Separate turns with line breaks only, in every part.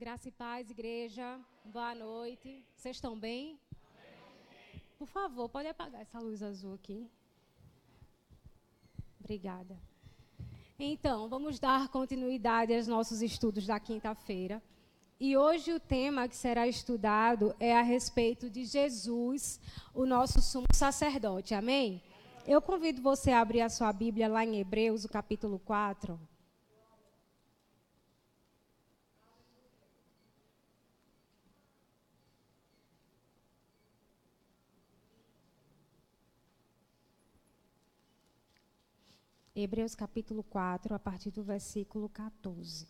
Graça e paz, igreja. Boa noite. Vocês estão bem? Por favor, pode apagar essa luz azul aqui. Obrigada. Então, vamos dar continuidade aos nossos estudos da quinta-feira. E hoje o tema que será estudado é a respeito de Jesus, o nosso sumo sacerdote. Amém? Eu convido você a abrir a sua Bíblia lá em Hebreus, o capítulo 4. Hebreus capítulo 4, a partir do versículo 14.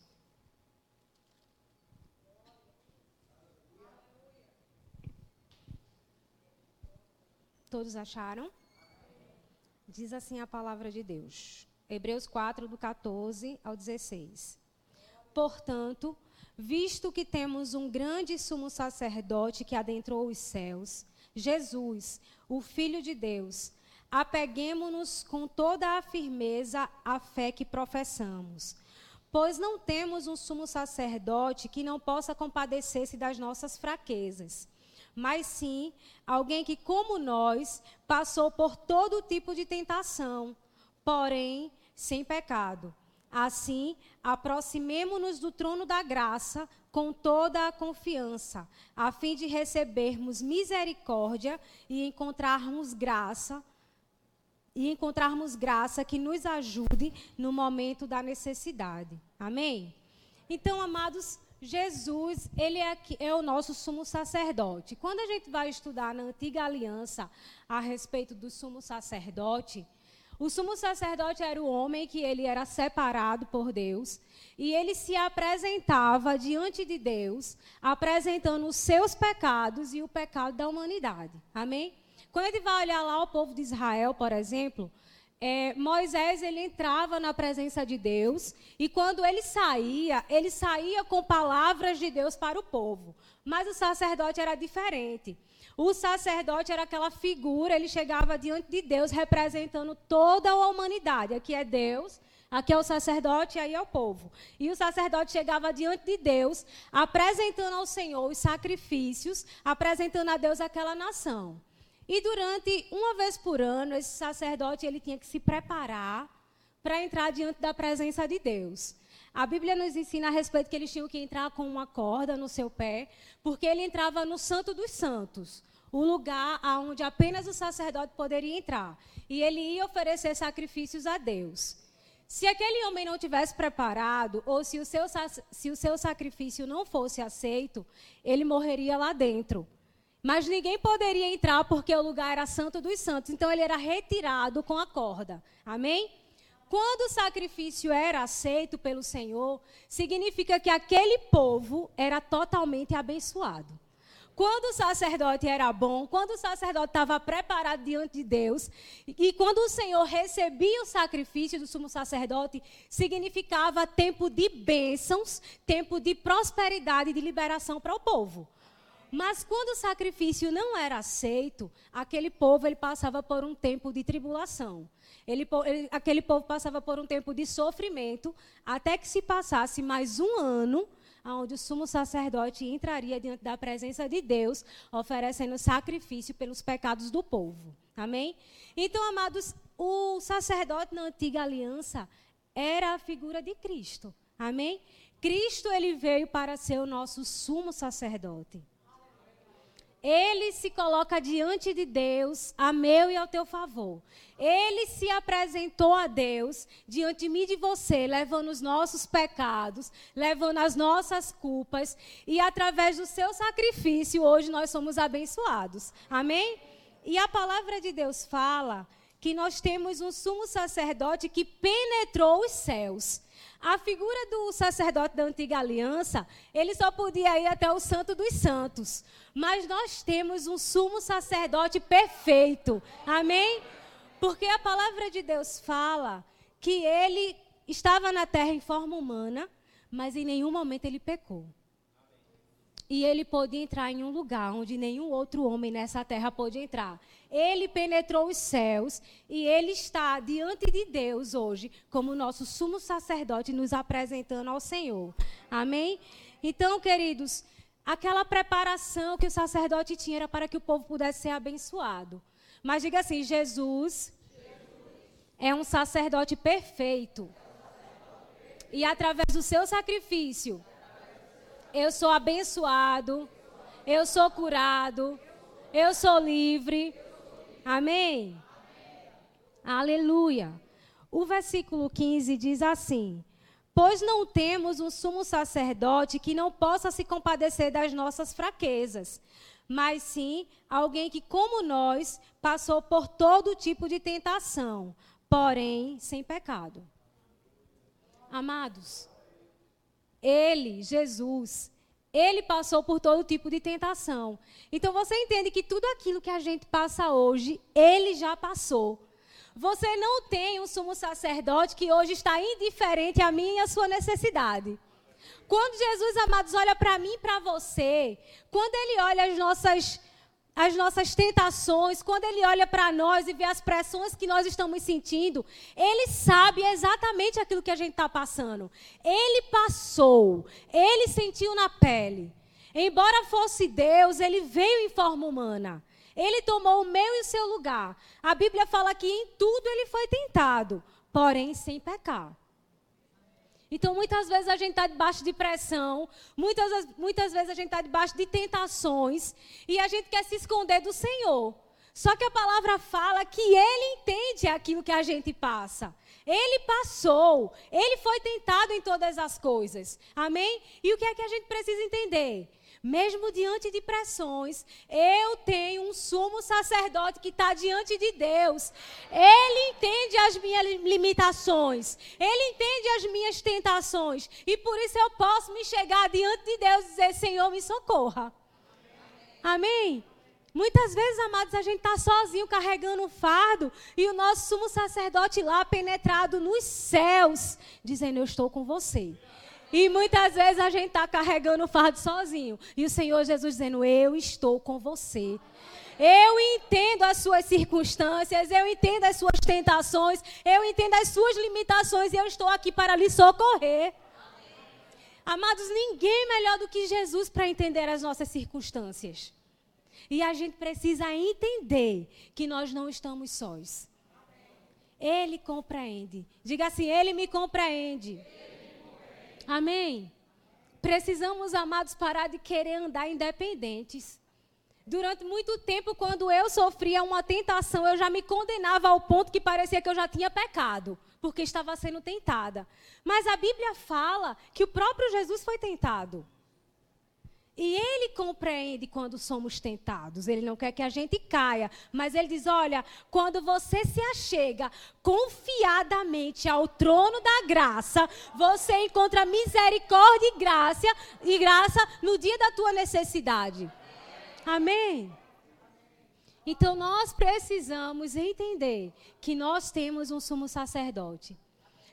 Todos acharam? Diz assim a palavra de Deus. Hebreus 4, do 14 ao 16. Portanto, visto que temos um grande sumo sacerdote que adentrou os céus, Jesus, o Filho de Deus, apeguemos-nos com toda a firmeza à fé que professamos. Pois não temos um sumo sacerdote que não possa compadecer-se das nossas fraquezas, mas sim alguém que, como nós, passou por todo tipo de tentação, porém sem pecado. Assim, aproximemo-nos do trono da graça com toda a confiança, a fim de recebermos misericórdia e encontrarmos graça e encontrarmos graça que nos ajude no momento da necessidade. Amém? Então, amados, Jesus, ele é, é, o nosso sumo sacerdote. Quando a gente vai estudar na antiga aliança a respeito do sumo sacerdote, o sumo sacerdote era o homem que ele era separado por Deus e ele se apresentava diante de Deus, apresentando os seus pecados e o pecado da humanidade. Amém? Quando a gente vai olhar lá o povo de Israel, por exemplo, é, Moisés ele entrava na presença de Deus e quando ele saía, ele saía com palavras de Deus para o povo. Mas o sacerdote era diferente. O sacerdote era aquela figura, ele chegava diante de Deus representando toda a humanidade. Aqui é Deus, aqui é o sacerdote e aí é o povo. E o sacerdote chegava diante de Deus, apresentando ao Senhor os sacrifícios, apresentando a Deus aquela nação. E durante uma vez por ano, esse sacerdote ele tinha que se preparar para entrar diante da presença de Deus. A Bíblia nos ensina a respeito que eles tinham que entrar com uma corda no seu pé, porque ele entrava no Santo dos Santos, o lugar onde apenas o sacerdote poderia entrar. E ele ia oferecer sacrifícios a Deus. Se aquele homem não tivesse preparado, ou se o seu, se o seu sacrifício não fosse aceito, ele morreria lá dentro. Mas ninguém poderia entrar porque o lugar era santo dos santos. Então ele era retirado com a corda. Amém? Quando o sacrifício era aceito pelo Senhor, significa que aquele povo era totalmente abençoado. Quando o sacerdote era bom, quando o sacerdote estava preparado diante de Deus, e quando o Senhor recebia o sacrifício do sumo sacerdote, significava tempo de bênçãos, tempo de prosperidade e de liberação para o povo. Mas quando o sacrifício não era aceito, aquele povo ele passava por um tempo de tribulação. Ele, ele, aquele povo passava por um tempo de sofrimento, até que se passasse mais um ano, onde o sumo sacerdote entraria diante da presença de Deus, oferecendo sacrifício pelos pecados do povo. Amém? Então, amados, o sacerdote na antiga aliança era a figura de Cristo. Amém? Cristo ele veio para ser o nosso sumo sacerdote. Ele se coloca diante de Deus, a meu e ao teu favor. Ele se apresentou a Deus diante de mim e de você, levando os nossos pecados, levando as nossas culpas, e através do seu sacrifício, hoje nós somos abençoados. Amém? E a palavra de Deus fala que nós temos um sumo sacerdote que penetrou os céus. A figura do sacerdote da antiga aliança, ele só podia ir até o Santo dos Santos. Mas nós temos um sumo sacerdote perfeito. Amém? Porque a palavra de Deus fala que ele estava na terra em forma humana, mas em nenhum momento ele pecou. E ele pôde entrar em um lugar onde nenhum outro homem nessa terra pôde entrar. Ele penetrou os céus e ele está diante de Deus hoje como nosso sumo sacerdote nos apresentando ao Senhor. Amém? Então, queridos, aquela preparação que o sacerdote tinha era para que o povo pudesse ser abençoado. Mas diga assim: Jesus é um sacerdote perfeito. E através do seu sacrifício, eu sou abençoado, eu sou curado, eu sou livre. Amém? Aleluia. O versículo 15 diz assim: Pois não temos um sumo sacerdote que não possa se compadecer das nossas fraquezas, mas sim alguém que, como nós, passou por todo tipo de tentação, porém sem pecado. Amados, ele, Jesus, ele passou por todo tipo de tentação. Então você entende que tudo aquilo que a gente passa hoje, ele já passou. Você não tem um sumo sacerdote que hoje está indiferente a mim e a sua necessidade. Quando Jesus, amados, olha para mim e para você, quando ele olha as nossas as nossas tentações, quando Ele olha para nós e vê as pressões que nós estamos sentindo, Ele sabe exatamente aquilo que a gente está passando. Ele passou, Ele sentiu na pele. Embora fosse Deus, Ele veio em forma humana. Ele tomou o meu e o seu lugar. A Bíblia fala que em tudo Ele foi tentado, porém sem pecar. Então, muitas vezes a gente está debaixo de pressão, muitas, muitas vezes a gente está debaixo de tentações e a gente quer se esconder do Senhor. Só que a palavra fala que Ele entende aquilo que a gente passa. Ele passou, Ele foi tentado em todas as coisas. Amém? E o que é que a gente precisa entender? Mesmo diante de pressões, eu tenho um sumo sacerdote que está diante de Deus. Ele entende as minhas limitações, ele entende as minhas tentações, e por isso eu posso me chegar diante de Deus e dizer: Senhor, me socorra. Amém? Muitas vezes, amados, a gente está sozinho carregando um fardo e o nosso sumo sacerdote lá penetrado nos céus, dizendo: Eu estou com você. E muitas vezes a gente está carregando o fardo sozinho. E o Senhor Jesus dizendo: Eu estou com você. Eu entendo as suas circunstâncias, eu entendo as suas tentações, eu entendo as suas limitações e eu estou aqui para lhe socorrer. Amados, ninguém melhor do que Jesus para entender as nossas circunstâncias. E a gente precisa entender que nós não estamos sós. Ele compreende. Diga assim: Ele me compreende. Amém? Precisamos, amados, parar de querer andar independentes. Durante muito tempo, quando eu sofria uma tentação, eu já me condenava ao ponto que parecia que eu já tinha pecado, porque estava sendo tentada. Mas a Bíblia fala que o próprio Jesus foi tentado. E ele compreende quando somos tentados. Ele não quer que a gente caia. Mas ele diz: olha, quando você se achega confiadamente ao trono da graça, você encontra misericórdia e graça, e graça no dia da tua necessidade. Amém? Então nós precisamos entender que nós temos um sumo sacerdote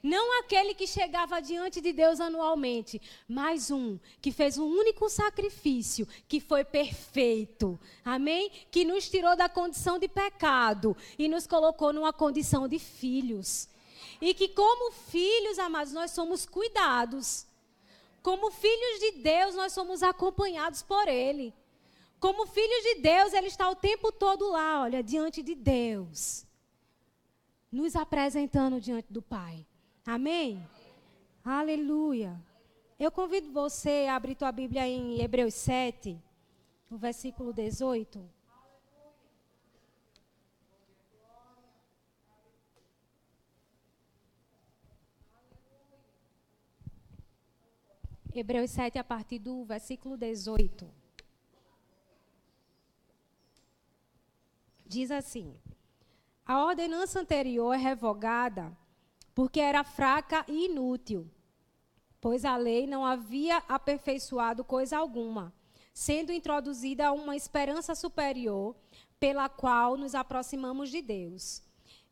não aquele que chegava diante de Deus anualmente, mas um que fez um único sacrifício, que foi perfeito. Amém? Que nos tirou da condição de pecado e nos colocou numa condição de filhos. E que, como filhos amados, nós somos cuidados. Como filhos de Deus, nós somos acompanhados por Ele. Como filhos de Deus, Ele está o tempo todo lá, olha, diante de Deus, nos apresentando diante do Pai. Amém? Aleluia. Eu convido você a abrir tua Bíblia em Hebreus 7, no versículo 18. Hebreus 7, a partir do versículo 18. Diz assim: A ordenança anterior é revogada porque era fraca e inútil, pois a lei não havia aperfeiçoado coisa alguma, sendo introduzida uma esperança superior pela qual nos aproximamos de Deus.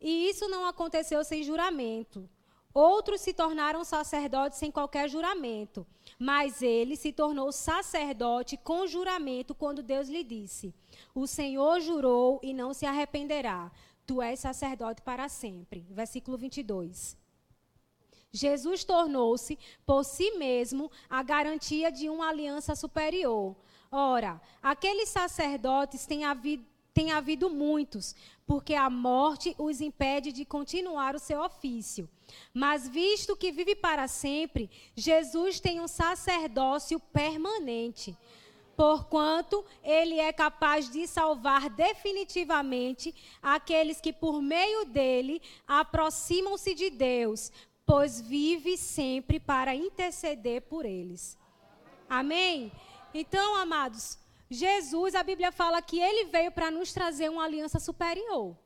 E isso não aconteceu sem juramento. Outros se tornaram sacerdotes sem qualquer juramento, mas ele se tornou sacerdote com juramento quando Deus lhe disse: O Senhor jurou e não se arrependerá. Tu és sacerdote para sempre. Versículo 22. Jesus tornou-se, por si mesmo, a garantia de uma aliança superior. Ora, aqueles sacerdotes têm havido, têm havido muitos, porque a morte os impede de continuar o seu ofício. Mas visto que vive para sempre, Jesus tem um sacerdócio permanente porquanto ele é capaz de salvar definitivamente aqueles que por meio dele aproximam-se de Deus, pois vive sempre para interceder por eles. Amém? Então, amados, Jesus, a Bíblia fala que ele veio para nos trazer uma aliança superior.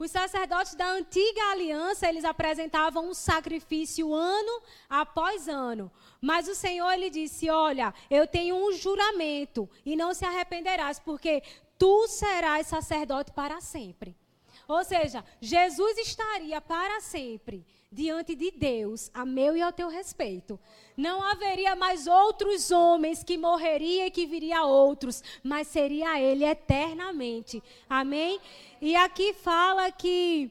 Os sacerdotes da antiga aliança, eles apresentavam um sacrifício ano após ano. Mas o Senhor ele disse: "Olha, eu tenho um juramento e não se arrependerás, porque tu serás sacerdote para sempre." Ou seja, Jesus estaria para sempre diante de Deus, a meu e ao teu respeito. Não haveria mais outros homens que morreria e que viria outros, mas seria ele eternamente. Amém? E aqui fala que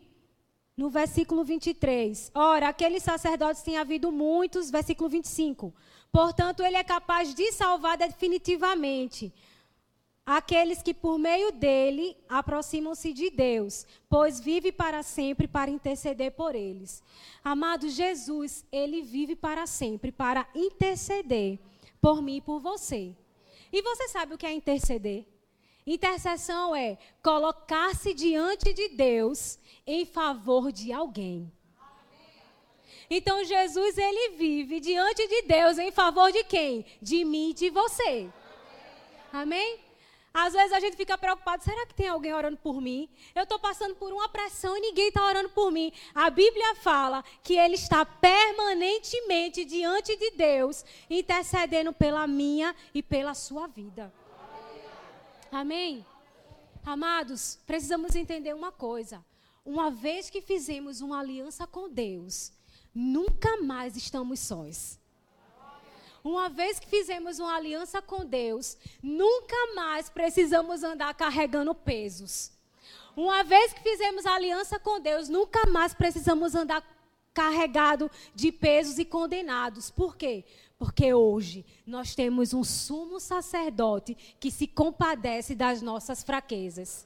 no versículo 23, ora, aqueles sacerdotes têm havido muitos, versículo 25. Portanto, ele é capaz de salvar definitivamente aqueles que por meio dele aproximam-se de Deus, pois vive para sempre para interceder por eles. Amado Jesus, ele vive para sempre para interceder por mim e por você. E você sabe o que é interceder? Intercessão é colocar-se diante de Deus em favor de alguém. Então Jesus ele vive diante de Deus em favor de quem? De mim e de você. Amém? Às vezes a gente fica preocupado, será que tem alguém orando por mim? Eu estou passando por uma pressão e ninguém está orando por mim. A Bíblia fala que ele está permanentemente diante de Deus, intercedendo pela minha e pela sua vida. Amém? Amados, precisamos entender uma coisa. Uma vez que fizemos uma aliança com Deus, nunca mais estamos sós. Uma vez que fizemos uma aliança com Deus, nunca mais precisamos andar carregando pesos. Uma vez que fizemos aliança com Deus, nunca mais precisamos andar carregado de pesos e condenados. Por quê? Porque hoje nós temos um sumo sacerdote que se compadece das nossas fraquezas.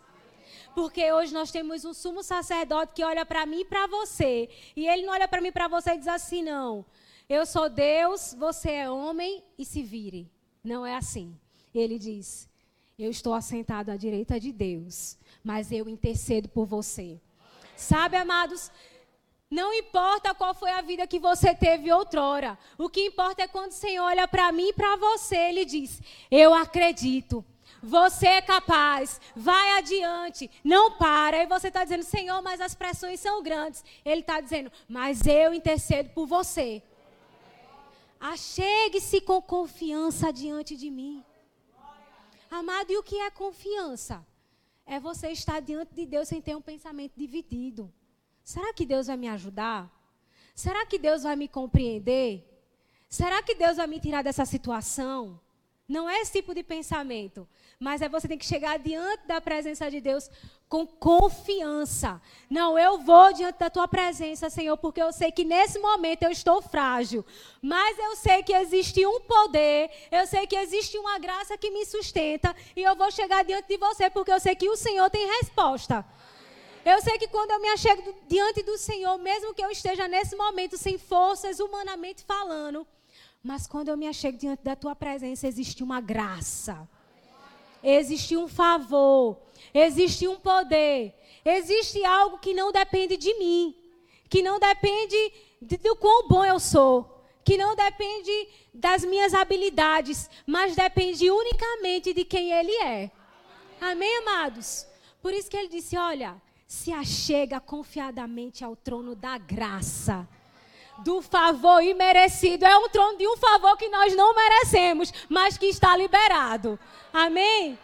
Porque hoje nós temos um sumo sacerdote que olha para mim e para você. E ele não olha para mim e para você e diz assim, não. Eu sou Deus, você é homem e se vire. Não é assim. Ele diz: Eu estou assentado à direita de Deus, mas eu intercedo por você. Sabe, amados? Não importa qual foi a vida que você teve outrora. O que importa é quando o Senhor olha para mim e para você, ele diz: Eu acredito. Você é capaz, vai adiante, não para. E você está dizendo, Senhor, mas as pressões são grandes. Ele está dizendo, mas eu intercedo por você. Achegue-se com confiança diante de mim. Amado, e o que é confiança? É você estar diante de Deus sem ter um pensamento dividido. Será que Deus vai me ajudar? Será que Deus vai me compreender? Será que Deus vai me tirar dessa situação? Não é esse tipo de pensamento. Mas é você tem que chegar diante da presença de Deus com confiança. Não, eu vou diante da tua presença, Senhor, porque eu sei que nesse momento eu estou frágil. Mas eu sei que existe um poder, eu sei que existe uma graça que me sustenta. E eu vou chegar diante de você, porque eu sei que o Senhor tem resposta. Eu sei que quando eu me achego diante do Senhor, mesmo que eu esteja nesse momento sem forças, humanamente falando, mas quando eu me achego diante da tua presença, existe uma graça existe um favor, existe um poder, existe algo que não depende de mim, que não depende de, do quão bom eu sou, que não depende das minhas habilidades, mas depende unicamente de quem Ele é. Amém, amados? Por isso que ele disse: olha, se achega confiadamente ao trono da graça do favor imerecido. É um trono de um favor que nós não merecemos, mas que está liberado. Amém?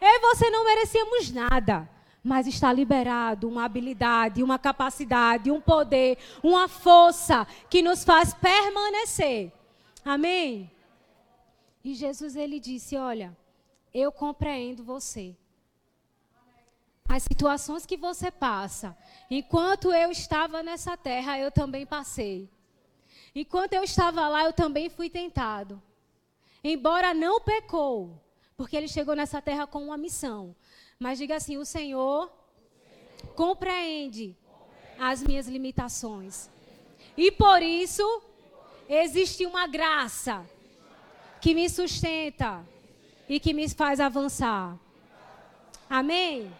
Eu e você não merecíamos nada, mas está liberado uma habilidade, uma capacidade, um poder, uma força que nos faz permanecer. Amém? E Jesus ele disse: Olha, eu compreendo você. As situações que você passa, enquanto eu estava nessa terra, eu também passei. Enquanto eu estava lá, eu também fui tentado. Embora não pecou, porque ele chegou nessa terra com uma missão. Mas diga assim: o Senhor compreende as minhas limitações. E por isso existe uma graça que me sustenta e que me faz avançar. Amém?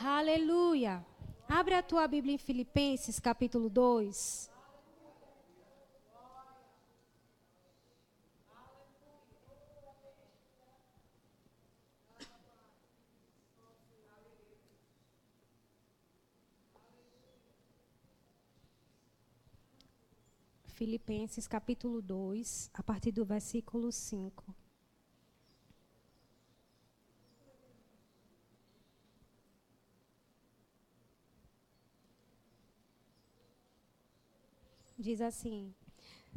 Aleluia. Abre a tua Bíblia em Filipenses, capítulo 2. Filipenses capítulo 2, a partir do versículo 5. Diz assim: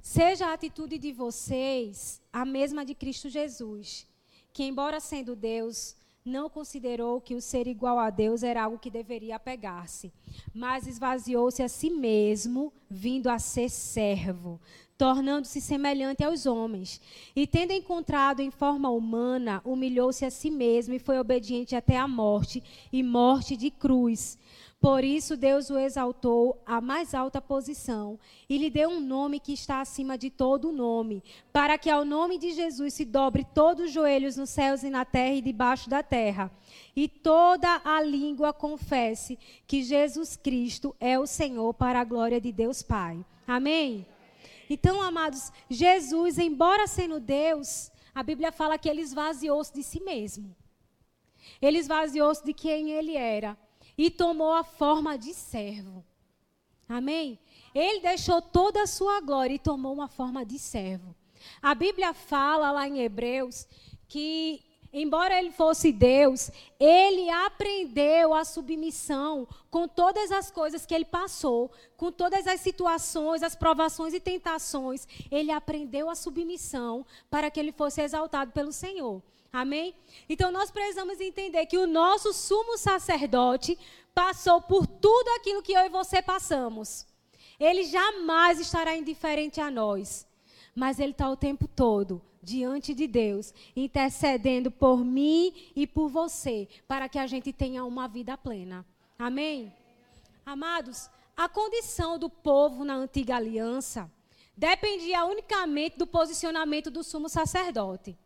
Seja a atitude de vocês a mesma de Cristo Jesus, que, embora sendo Deus, não considerou que o ser igual a Deus era algo que deveria apegar-se, mas esvaziou-se a si mesmo, vindo a ser servo, tornando-se semelhante aos homens. E tendo encontrado em forma humana, humilhou-se a si mesmo e foi obediente até a morte e morte de cruz. Por isso Deus o exaltou à mais alta posição e lhe deu um nome que está acima de todo nome, para que ao nome de Jesus se dobre todos os joelhos nos céus e na terra e debaixo da terra, e toda a língua confesse que Jesus Cristo é o Senhor para a glória de Deus Pai. Amém. Então, amados, Jesus, embora sendo Deus, a Bíblia fala que ele esvaziou-se de si mesmo. Ele esvaziou-se de quem ele era e tomou a forma de servo. Amém? Ele deixou toda a sua glória e tomou uma forma de servo. A Bíblia fala lá em Hebreus que, embora ele fosse Deus, ele aprendeu a submissão com todas as coisas que ele passou, com todas as situações, as provações e tentações. Ele aprendeu a submissão para que ele fosse exaltado pelo Senhor. Amém? Então nós precisamos entender que o nosso sumo sacerdote passou por tudo aquilo que eu e você passamos. Ele jamais estará indiferente a nós. Mas ele está o tempo todo diante de Deus, intercedendo por mim e por você, para que a gente tenha uma vida plena. Amém? Amados, a condição do povo na antiga aliança dependia unicamente do posicionamento do sumo sacerdote.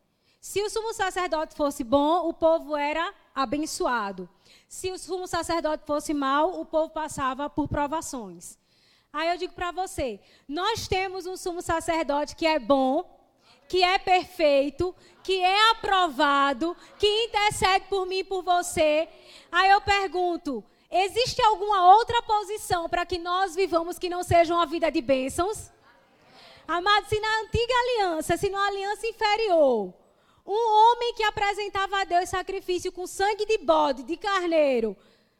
Se o sumo sacerdote fosse bom, o povo era abençoado. Se o sumo sacerdote fosse mau, o povo passava por provações. Aí eu digo para você: nós temos um sumo sacerdote que é bom, que é perfeito, que é aprovado, que intercede por mim e por você. Aí eu pergunto: existe alguma outra posição para que nós vivamos que não seja uma vida de bênçãos? Amado, se na antiga aliança, se na aliança inferior, um homem que apresentava a Deus sacrifício com sangue de bode, de carneiro,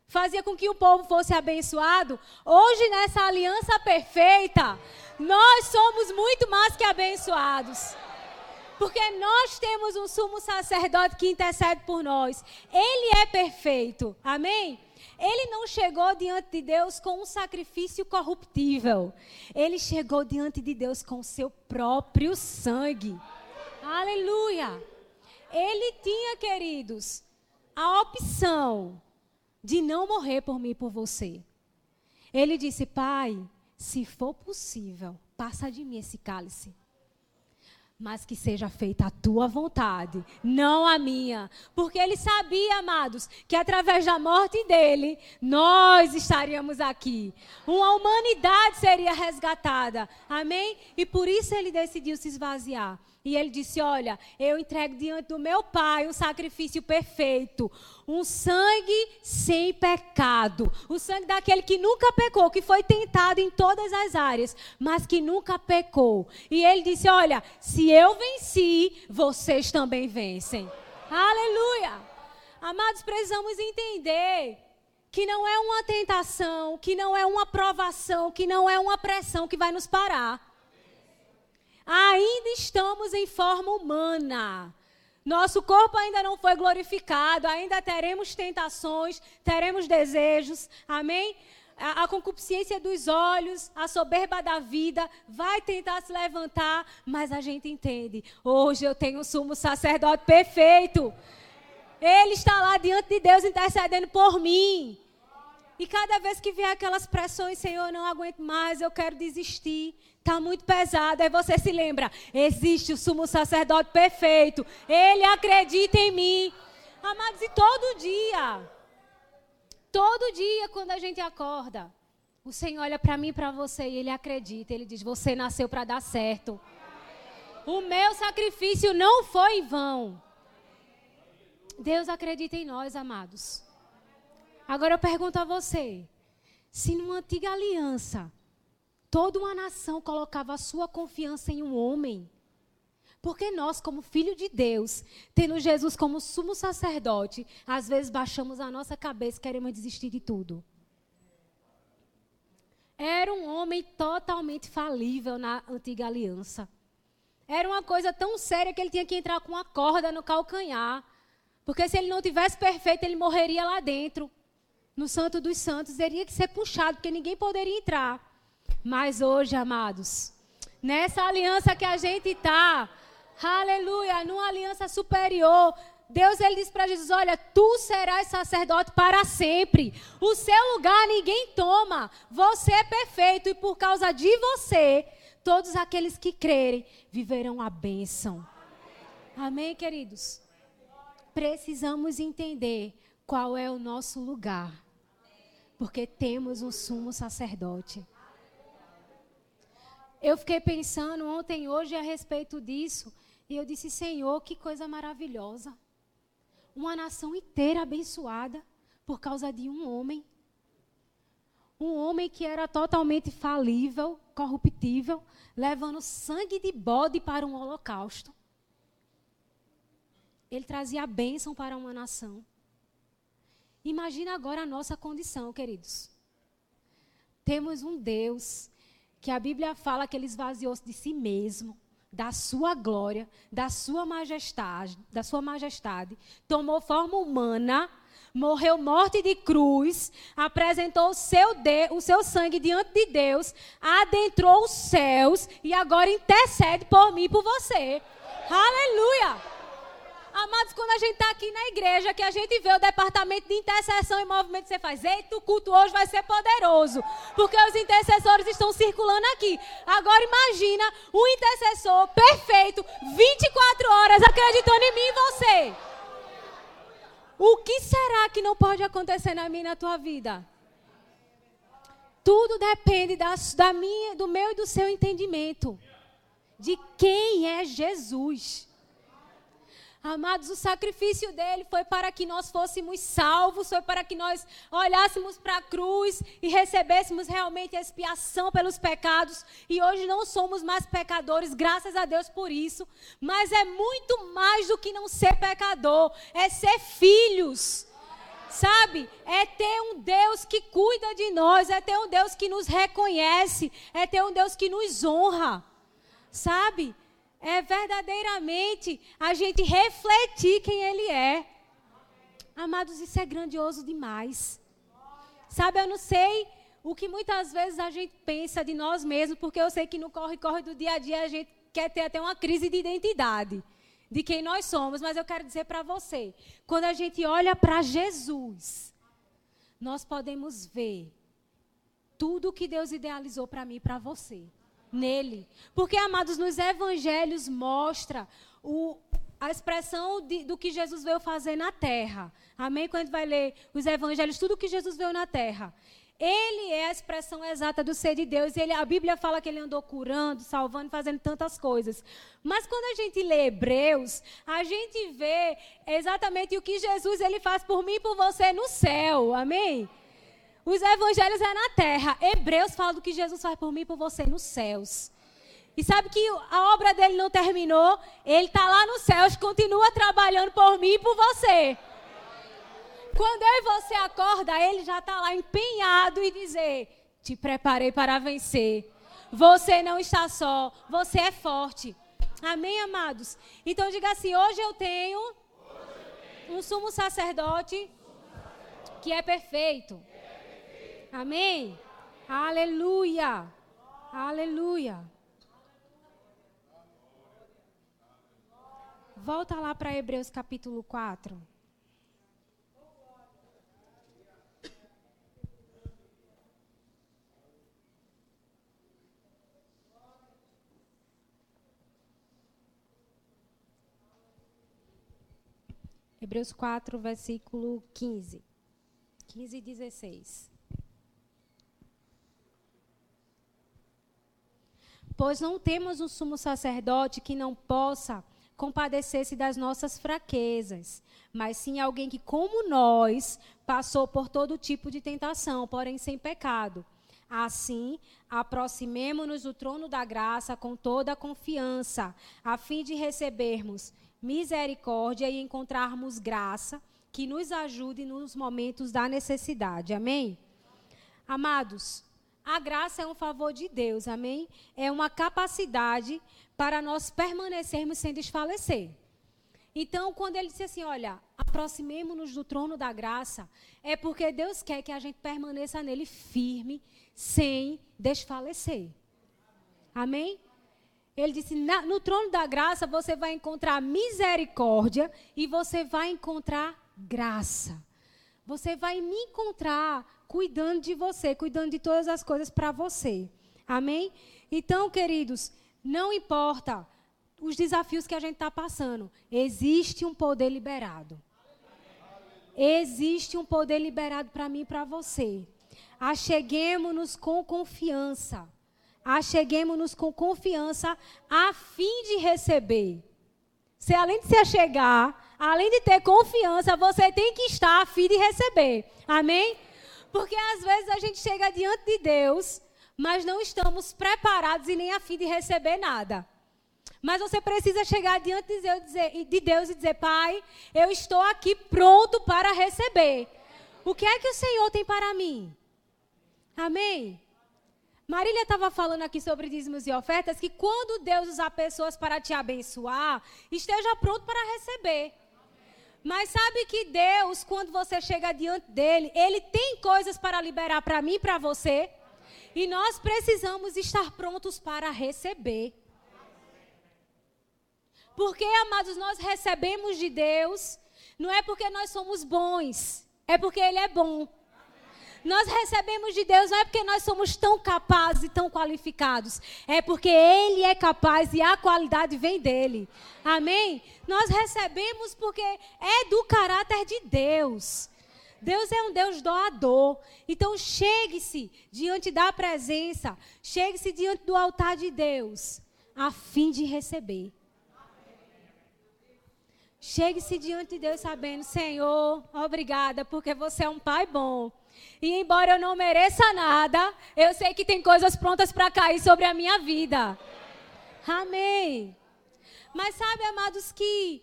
fazia com que o povo fosse abençoado. Hoje, nessa aliança perfeita, nós somos muito mais que abençoados. Porque nós temos um sumo sacerdote que intercede por nós. Ele é perfeito. Amém? Ele não chegou diante de Deus com um sacrifício corruptível. Ele chegou diante de Deus com o seu próprio sangue. Aleluia! Ele tinha, queridos, a opção de não morrer por mim e por você. Ele disse: Pai, se for possível, passa de mim esse cálice mas que seja feita a tua vontade, não a minha. Porque ele sabia, amados, que através da morte dele, nós estaríamos aqui. Uma humanidade seria resgatada. Amém? E por isso ele decidiu se esvaziar. E ele disse: Olha, eu entrego diante do meu Pai um sacrifício perfeito, um sangue sem pecado, o sangue daquele que nunca pecou, que foi tentado em todas as áreas, mas que nunca pecou. E ele disse: Olha, se eu venci, vocês também vencem. Aleluia! Amados, precisamos entender que não é uma tentação, que não é uma provação, que não é uma pressão que vai nos parar ainda estamos em forma humana. Nosso corpo ainda não foi glorificado, ainda teremos tentações, teremos desejos, amém? a, a, concupiscência dos olhos, a soberba da vida, vai tentar se levantar, mas a gente entende. Hoje eu tenho um sumo sacerdote perfeito. Ele está lá diante de Deus intercedendo por mim. E cada vez que vier aquelas pressões, Senhor, eu não aguento mais, eu quero desistir. Está muito pesado. Aí você se lembra: existe o sumo sacerdote perfeito. Ele acredita em mim. Amados, e todo dia, todo dia, quando a gente acorda, o Senhor olha para mim e para você e ele acredita. Ele diz: Você nasceu para dar certo. O meu sacrifício não foi em vão. Deus acredita em nós, amados. Agora eu pergunto a você: se numa antiga aliança, toda uma nação colocava a sua confiança em um homem, porque nós, como filho de Deus, tendo Jesus como sumo sacerdote, às vezes baixamos a nossa cabeça e queremos desistir de tudo. Era um homem totalmente falível na antiga aliança. Era uma coisa tão séria que ele tinha que entrar com uma corda no calcanhar. Porque se ele não tivesse perfeito, ele morreria lá dentro. No Santo dos Santos, teria que ser puxado, porque ninguém poderia entrar. Mas hoje, amados, nessa aliança que a gente está, aleluia, numa aliança superior, Deus ele diz para Jesus: Olha, tu serás sacerdote para sempre. O seu lugar ninguém toma. Você é perfeito e por causa de você, todos aqueles que crerem viverão a bênção. Amém, queridos? precisamos entender qual é o nosso lugar. Porque temos um sumo sacerdote. Eu fiquei pensando ontem hoje a respeito disso. E eu disse, Senhor, que coisa maravilhosa. Uma nação inteira abençoada por causa de um homem. Um homem que era totalmente falível, corruptível, levando sangue de bode para um holocausto. Ele trazia a bênção para uma nação. Imagina agora a nossa condição, queridos. Temos um Deus que a Bíblia fala que ele esvaziou-se de si mesmo, da sua glória, da sua majestade, da sua majestade, tomou forma humana, morreu morte de cruz, apresentou o seu, de, o seu sangue diante de Deus, adentrou os céus e agora intercede por mim e por você. Aleluia! Amados, quando a gente está aqui na igreja, que a gente vê o departamento de intercessão e movimento, você faz, eita, o culto hoje vai ser poderoso. Porque os intercessores estão circulando aqui. Agora imagina um intercessor perfeito, 24 horas, acreditando em mim e você. O que será que não pode acontecer na minha e na tua vida? Tudo depende da, da minha, do meu e do seu entendimento. De quem é Jesus. Amados, o sacrifício dele foi para que nós fôssemos salvos, foi para que nós olhássemos para a cruz e recebêssemos realmente a expiação pelos pecados. E hoje não somos mais pecadores, graças a Deus por isso. Mas é muito mais do que não ser pecador, é ser filhos. Sabe? É ter um Deus que cuida de nós, é ter um Deus que nos reconhece, é ter um Deus que nos honra. Sabe? É verdadeiramente a gente refletir quem Ele é. Amados, isso é grandioso demais. Sabe, eu não sei o que muitas vezes a gente pensa de nós mesmos, porque eu sei que no corre-corre do dia a dia a gente quer ter até uma crise de identidade de quem nós somos, mas eu quero dizer para você, quando a gente olha para Jesus, nós podemos ver tudo o que Deus idealizou para mim e para você nele. Porque, amados, nos evangelhos mostra o, a expressão de, do que Jesus veio fazer na terra. Amém? Quando a gente vai ler os evangelhos, tudo que Jesus veio na terra. Ele é a expressão exata do ser de Deus. Ele, a Bíblia fala que ele andou curando, salvando, fazendo tantas coisas. Mas quando a gente lê Hebreus, a gente vê exatamente o que Jesus ele faz por mim e por você no céu. Amém? Os evangelhos é na terra. Hebreus fala do que Jesus faz por mim e por você nos céus. E sabe que a obra dele não terminou? Ele está lá nos céus, continua trabalhando por mim e por você. Quando eu e você acorda, ele já está lá empenhado e dizer: Te preparei para vencer. Você não está só, você é forte. Amém, amados? Então diga assim: hoje eu tenho um sumo sacerdote que é perfeito. Amém? Aleluia. Aleluia. Volta lá para Hebreus capítulo 4. Hebreus 4, versículo 15. 15 e 16. Pois não temos um sumo sacerdote que não possa compadecer-se das nossas fraquezas, mas sim alguém que, como nós, passou por todo tipo de tentação, porém sem pecado. Assim, aproximemo-nos do trono da graça com toda a confiança, a fim de recebermos misericórdia e encontrarmos graça que nos ajude nos momentos da necessidade. Amém? Amados, a graça é um favor de Deus, amém? É uma capacidade para nós permanecermos sem desfalecer. Então, quando ele disse assim, olha, aproximemo-nos do trono da graça, é porque Deus quer que a gente permaneça nele firme, sem desfalecer. Amém? Ele disse: no trono da graça você vai encontrar misericórdia e você vai encontrar graça. Você vai me encontrar cuidando de você, cuidando de todas as coisas para você. Amém? Então, queridos, não importa os desafios que a gente está passando, existe um poder liberado. Existe um poder liberado para mim e para você. Acheguemos-nos com confiança. Acheguemos-nos com confiança a fim de receber. Se além de se achegar, além de ter confiança, você tem que estar a fim de receber. Amém? Porque às vezes a gente chega diante de Deus mas não estamos preparados e nem a fim de receber nada. Mas você precisa chegar diante de Deus e dizer: Pai, eu estou aqui pronto para receber. O que é que o Senhor tem para mim? Amém? Marília estava falando aqui sobre dízimos e ofertas, que quando Deus usar pessoas para te abençoar, esteja pronto para receber. Mas sabe que Deus, quando você chega diante dele, ele tem coisas para liberar para mim e para você. E nós precisamos estar prontos para receber. Porque, amados, nós recebemos de Deus, não é porque nós somos bons, é porque Ele é bom. Nós recebemos de Deus não é porque nós somos tão capazes e tão qualificados, é porque Ele é capaz e a qualidade vem dele. Amém? Nós recebemos porque é do caráter de Deus. Deus é um Deus doador. Então, chegue-se diante da presença, chegue-se diante do altar de Deus, a fim de receber. Chegue-se diante de Deus sabendo, Senhor, obrigada, porque você é um pai bom. E embora eu não mereça nada, eu sei que tem coisas prontas para cair sobre a minha vida. Amém. Mas sabe, amados, que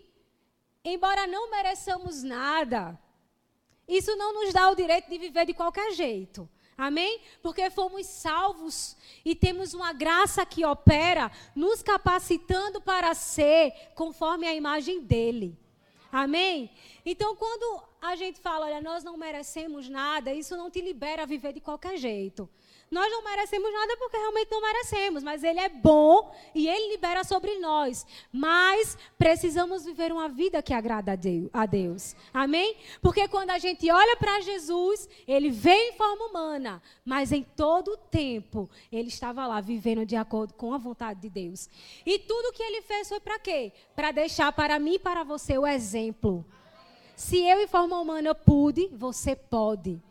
embora não mereçamos nada, isso não nos dá o direito de viver de qualquer jeito. Amém? Porque fomos salvos e temos uma graça que opera, nos capacitando para ser conforme a imagem dele. Amém? Então, quando a gente fala, olha, nós não merecemos nada, isso não te libera a viver de qualquer jeito. Nós não merecemos nada porque realmente não merecemos, mas Ele é bom e Ele libera sobre nós. Mas precisamos viver uma vida que agrada a Deus. Amém? Porque quando a gente olha para Jesus, Ele veio em forma humana, mas em todo o tempo Ele estava lá vivendo de acordo com a vontade de Deus. E tudo que Ele fez foi para quê? Para deixar para mim e para você o exemplo. Se eu em forma humana pude, você pode.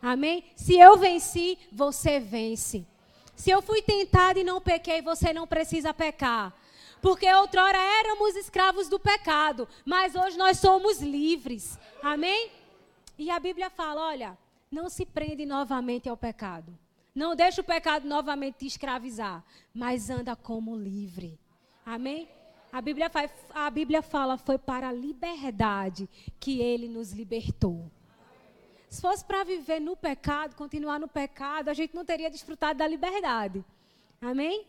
Amém? Se eu venci, você vence. Se eu fui tentado e não pequei, você não precisa pecar. Porque outrora éramos escravos do pecado, mas hoje nós somos livres. Amém? E a Bíblia fala: olha, não se prende novamente ao pecado. Não deixe o pecado novamente te escravizar, mas anda como livre. Amém? A Bíblia, fala, a Bíblia fala, foi para a liberdade que ele nos libertou. Se fosse para viver no pecado, continuar no pecado, a gente não teria desfrutado da liberdade. Amém?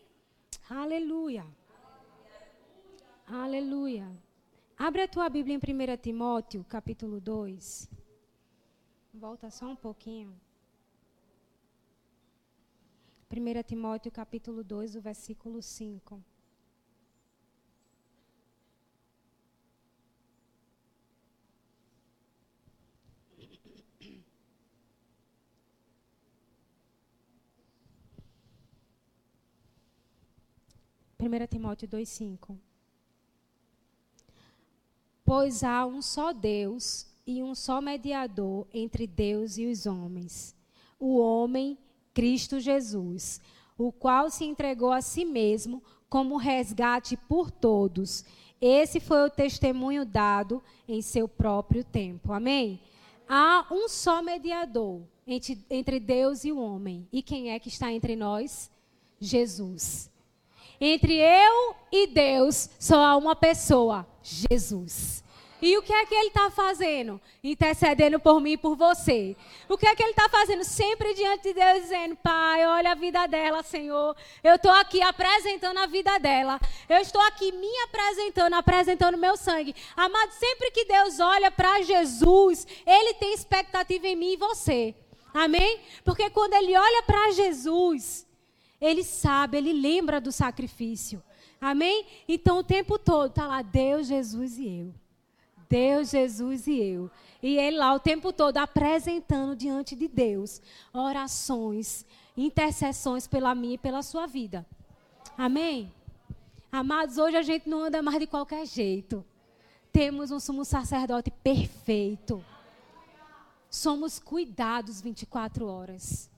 Aleluia. Aleluia. Abre a tua Bíblia em 1 Timóteo, capítulo 2. Volta só um pouquinho. 1 Timóteo capítulo 2, o versículo 5. Primeira Timóteo 2,5 Pois há um só Deus e um só mediador entre Deus e os homens, o homem Cristo Jesus, o qual se entregou a si mesmo como resgate por todos. Esse foi o testemunho dado em seu próprio tempo. Amém? Há um só mediador entre, entre Deus e o homem. E quem é que está entre nós? Jesus. Entre eu e Deus só há uma pessoa: Jesus. E o que é que ele está fazendo? Intercedendo por mim e por você. O que é que ele está fazendo? Sempre diante de Deus, dizendo: Pai, olha a vida dela, Senhor. Eu estou aqui apresentando a vida dela. Eu estou aqui me apresentando, apresentando meu sangue. Amado, sempre que Deus olha para Jesus, ele tem expectativa em mim e você. Amém? Porque quando ele olha para Jesus, ele sabe, ele lembra do sacrifício. Amém? Então o tempo todo está lá Deus, Jesus e eu. Deus, Jesus e eu. E ele lá o tempo todo apresentando diante de Deus orações, intercessões pela minha e pela sua vida. Amém? Amados, hoje a gente não anda mais de qualquer jeito. Temos um sumo sacerdote perfeito. Somos cuidados 24 horas.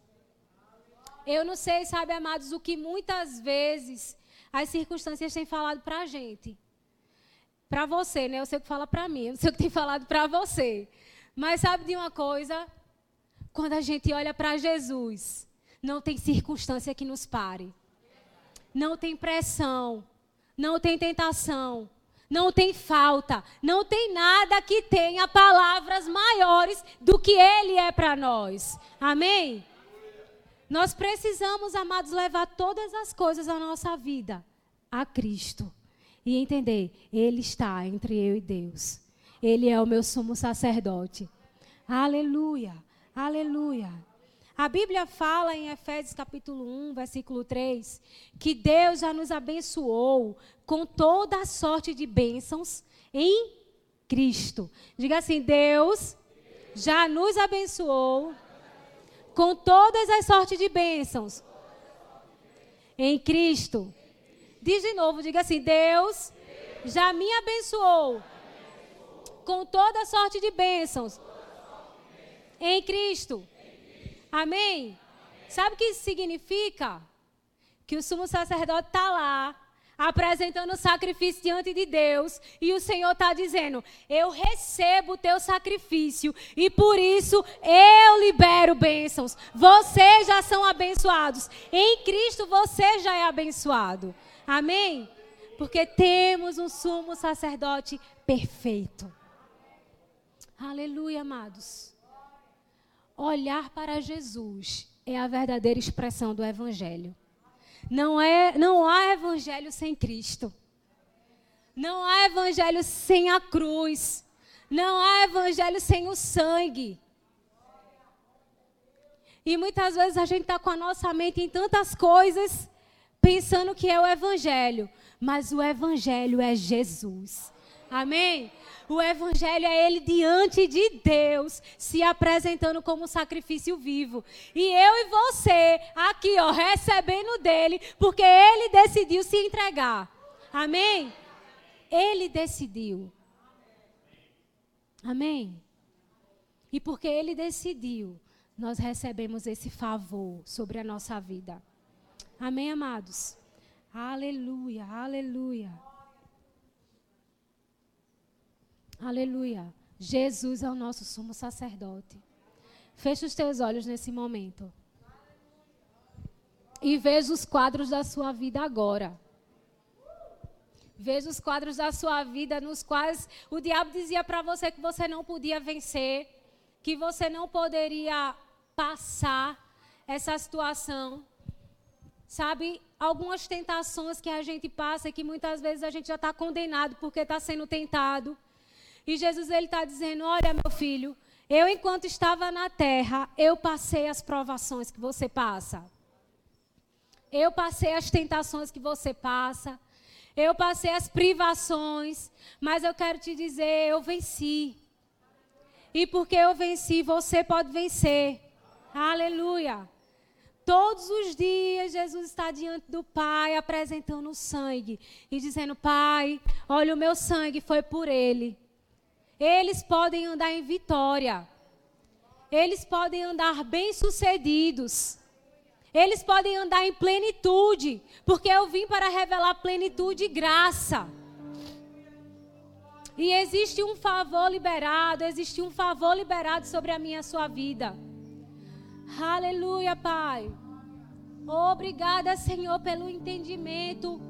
Eu não sei, sabe, amados, o que muitas vezes as circunstâncias têm falado para a gente. Para você, né? Eu sei o que fala para mim, eu sei o que tem falado para você. Mas sabe de uma coisa? Quando a gente olha para Jesus, não tem circunstância que nos pare. Não tem pressão, não tem tentação, não tem falta, não tem nada que tenha palavras maiores do que Ele é para nós. Amém? Nós precisamos, amados, levar todas as coisas da nossa vida a Cristo e entender: Ele está entre eu e Deus. Ele é o meu sumo sacerdote. Aleluia, aleluia. A Bíblia fala em Efésios capítulo 1, versículo 3, que Deus já nos abençoou com toda a sorte de bênçãos em Cristo. Diga assim: Deus já nos abençoou com todas as sortes de bênçãos em Cristo. Diz de novo, diga assim: Deus já me abençoou com toda sorte de bênçãos em Cristo. Amém? Sabe o que isso significa? Que o sumo sacerdote está lá apresentando sacrifício diante de Deus, e o Senhor está dizendo: Eu recebo o teu sacrifício, e por isso eu libero bênçãos. Vocês já são abençoados. Em Cristo você já é abençoado. Amém? Porque temos um sumo sacerdote perfeito. Aleluia, amados. Olhar para Jesus é a verdadeira expressão do Evangelho. Não, é, não há evangelho sem Cristo. Não há evangelho sem a cruz. Não há evangelho sem o sangue. E muitas vezes a gente está com a nossa mente em tantas coisas, pensando que é o evangelho. Mas o evangelho é Jesus. Amém? O evangelho é ele diante de Deus, se apresentando como sacrifício vivo. E eu e você aqui, ó, recebendo dele, porque ele decidiu se entregar. Amém? Ele decidiu. Amém? E porque ele decidiu, nós recebemos esse favor sobre a nossa vida. Amém, amados? Aleluia, aleluia. Aleluia. Jesus é o nosso sumo sacerdote. Feche os teus olhos nesse momento. E veja os quadros da sua vida agora. Veja os quadros da sua vida nos quais o diabo dizia para você que você não podia vencer, que você não poderia passar essa situação. Sabe, algumas tentações que a gente passa e que muitas vezes a gente já está condenado porque está sendo tentado. E Jesus ele está dizendo: Olha, meu filho, eu enquanto estava na terra, eu passei as provações que você passa. Eu passei as tentações que você passa. Eu passei as privações. Mas eu quero te dizer, eu venci. E porque eu venci, você pode vencer. Aleluia. Todos os dias, Jesus está diante do Pai, apresentando o sangue e dizendo: Pai, olha, o meu sangue foi por ele. Eles podem andar em vitória. Eles podem andar bem-sucedidos. Eles podem andar em plenitude, porque eu vim para revelar plenitude e graça. E existe um favor liberado, existe um favor liberado sobre a minha a sua vida. Aleluia, Pai. Obrigada, Senhor, pelo entendimento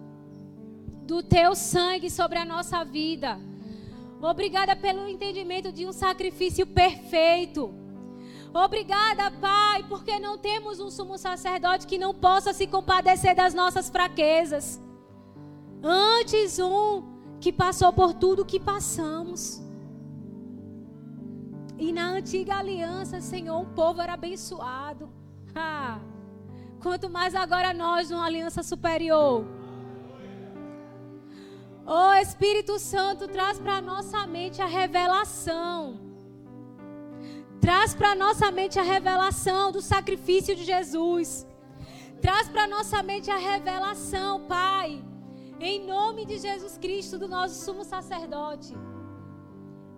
do teu sangue sobre a nossa vida. Obrigada pelo entendimento de um sacrifício perfeito. Obrigada, Pai, porque não temos um sumo sacerdote que não possa se compadecer das nossas fraquezas. Antes, um que passou por tudo que passamos. E na antiga aliança, Senhor, o povo era abençoado. Ah, quanto mais agora nós, numa aliança superior. Oh, Espírito Santo traz para nossa mente a revelação Traz para nossa mente a revelação do sacrifício de Jesus. Traz para nossa mente a revelação, Pai, em nome de Jesus Cristo, do nosso sumo sacerdote.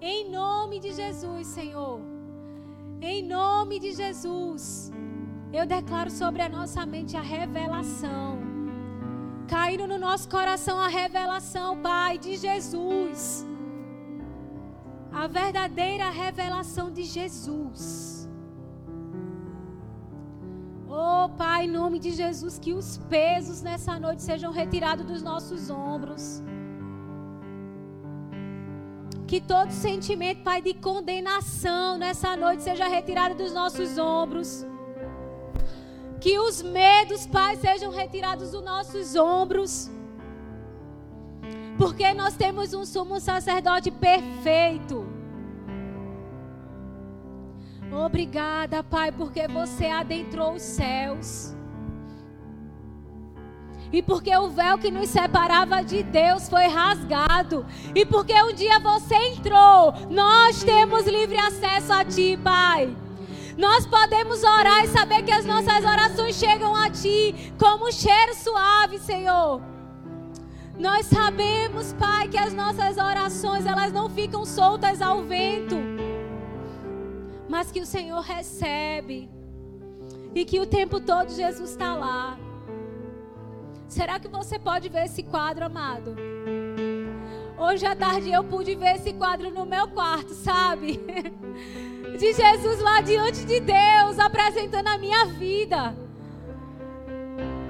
Em nome de Jesus, Senhor. Em nome de Jesus. Eu declaro sobre a nossa mente a revelação. Caindo no nosso coração a revelação, Pai, de Jesus a verdadeira revelação de Jesus. Oh, Pai, em nome de Jesus, que os pesos nessa noite sejam retirados dos nossos ombros. Que todo sentimento, Pai, de condenação nessa noite seja retirado dos nossos ombros. Que os medos, Pai, sejam retirados dos nossos ombros. Porque nós temos um sumo sacerdote perfeito. Obrigada, Pai, porque você adentrou os céus. E porque o véu que nos separava de Deus foi rasgado. E porque um dia você entrou, nós temos livre acesso a Ti, Pai. Nós podemos orar e saber que as nossas orações chegam a Ti como um cheiro suave, Senhor. Nós sabemos, Pai, que as nossas orações elas não ficam soltas ao vento, mas que o Senhor recebe e que o tempo todo Jesus está lá. Será que você pode ver esse quadro, amado? Hoje à tarde eu pude ver esse quadro no meu quarto, sabe? De Jesus lá diante de Deus, apresentando a minha vida.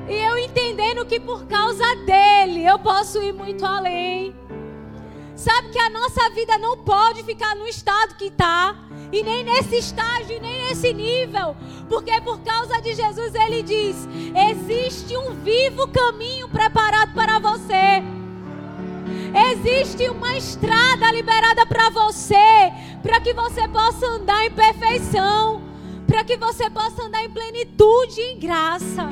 E eu entendendo que por causa dele eu posso ir muito além. Sabe que a nossa vida não pode ficar no estado que está. E nem nesse estágio, nem nesse nível. Porque por causa de Jesus ele diz: existe um vivo caminho preparado para você. Existe uma estrada liberada para você. Para que você possa andar em perfeição. Para que você possa andar em plenitude e em graça.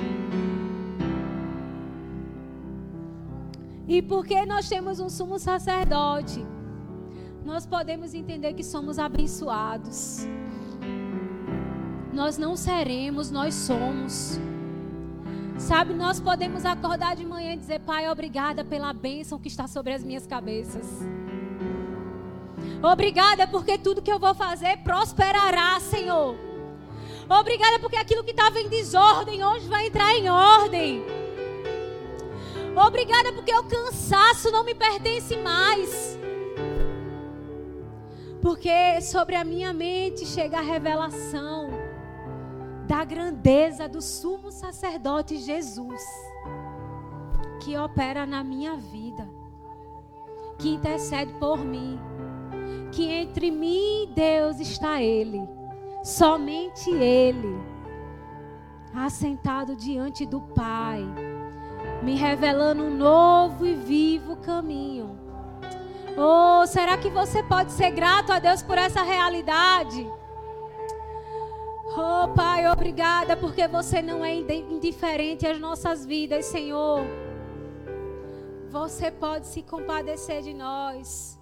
E porque nós temos um sumo sacerdote, nós podemos entender que somos abençoados. Nós não seremos, nós somos. Sabe, nós podemos acordar de manhã e dizer: Pai, obrigada pela bênção que está sobre as minhas cabeças. Obrigada porque tudo que eu vou fazer prosperará, Senhor. Obrigada porque aquilo que estava em desordem hoje vai entrar em ordem. Obrigada porque o cansaço não me pertence mais. Porque sobre a minha mente chega a revelação da grandeza do sumo sacerdote Jesus, que opera na minha vida, que intercede por mim, que entre mim e Deus está Ele, somente Ele, assentado diante do Pai me revelando um novo e vivo caminho. Oh, será que você pode ser grato a Deus por essa realidade? Oh, Pai, obrigada porque você não é indiferente às nossas vidas, Senhor. Você pode se compadecer de nós.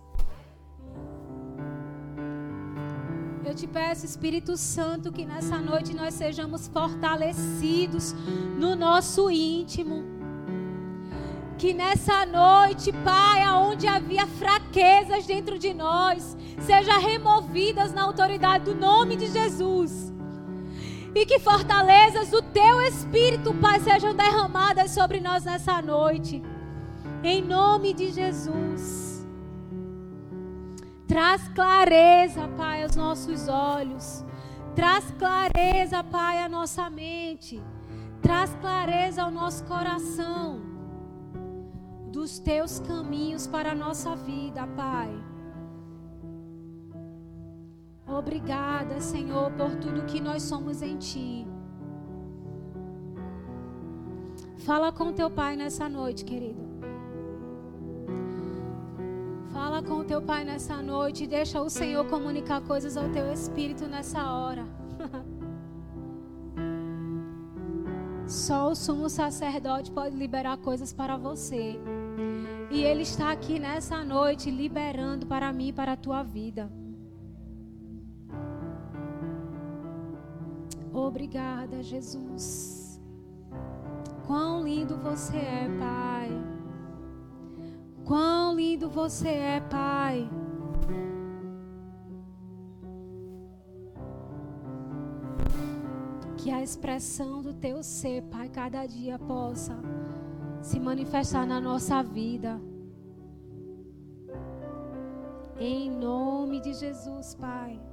Eu te peço, Espírito Santo, que nessa noite nós sejamos fortalecidos no nosso íntimo. Que nessa noite, Pai, aonde havia fraquezas dentro de nós, sejam removidas na autoridade do nome de Jesus. E que fortalezas do teu Espírito, Pai, sejam derramadas sobre nós nessa noite. Em nome de Jesus. Traz clareza, Pai, aos nossos olhos. Traz clareza, Pai, à nossa mente. Traz clareza ao nosso coração. Dos teus caminhos para a nossa vida, Pai. Obrigada, Senhor, por tudo que nós somos em Ti. Fala com teu Pai nessa noite, querido. Fala com teu pai nessa noite. Deixa o Senhor comunicar coisas ao teu espírito nessa hora. Só o sumo sacerdote pode liberar coisas para você. E Ele está aqui nessa noite liberando para mim e para a tua vida. Obrigada, Jesus. Quão lindo você é, Pai. Quão lindo você é, Pai. Que a expressão do teu ser, Pai, cada dia possa se manifestar na nossa vida. Em nome de Jesus, Pai.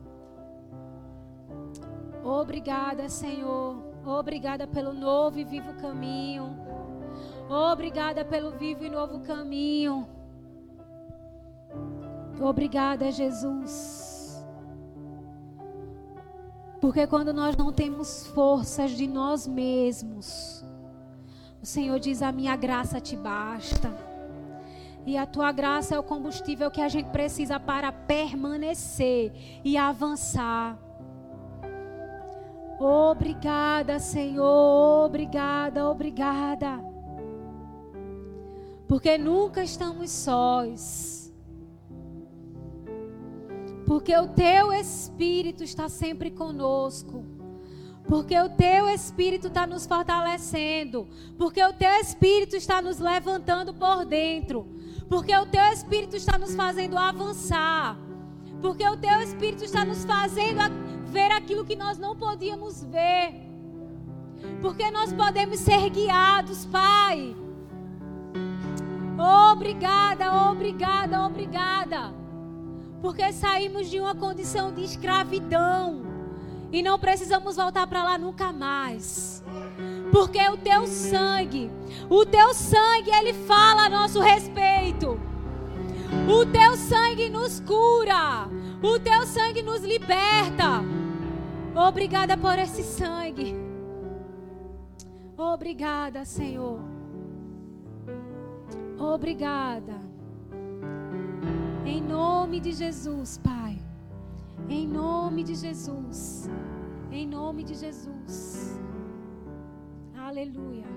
Obrigada, Senhor. Obrigada pelo novo e vivo caminho. Obrigada pelo vivo e novo caminho. Obrigada, Jesus. Porque quando nós não temos forças de nós mesmos, o Senhor diz: A minha graça te basta. E a tua graça é o combustível que a gente precisa para permanecer e avançar. Obrigada, Senhor. Obrigada, obrigada porque nunca estamos sós. Porque o teu Espírito está sempre conosco. Porque o teu Espírito está nos fortalecendo. Porque o teu Espírito está nos levantando por dentro. Porque o teu Espírito está nos fazendo avançar. Porque o teu Espírito está nos fazendo ver aquilo que nós não podíamos ver. Porque nós podemos ser guiados, Pai Obrigada, obrigada, obrigada. Porque saímos de uma condição de escravidão e não precisamos voltar para lá nunca mais. Porque o teu sangue, o teu sangue, ele fala a nosso respeito. O teu sangue nos cura. O teu sangue nos liberta. Obrigada por esse sangue. Obrigada, Senhor. Obrigada. Em nome de Jesus, Pai. Em nome de Jesus. Em nome de Jesus. Aleluia.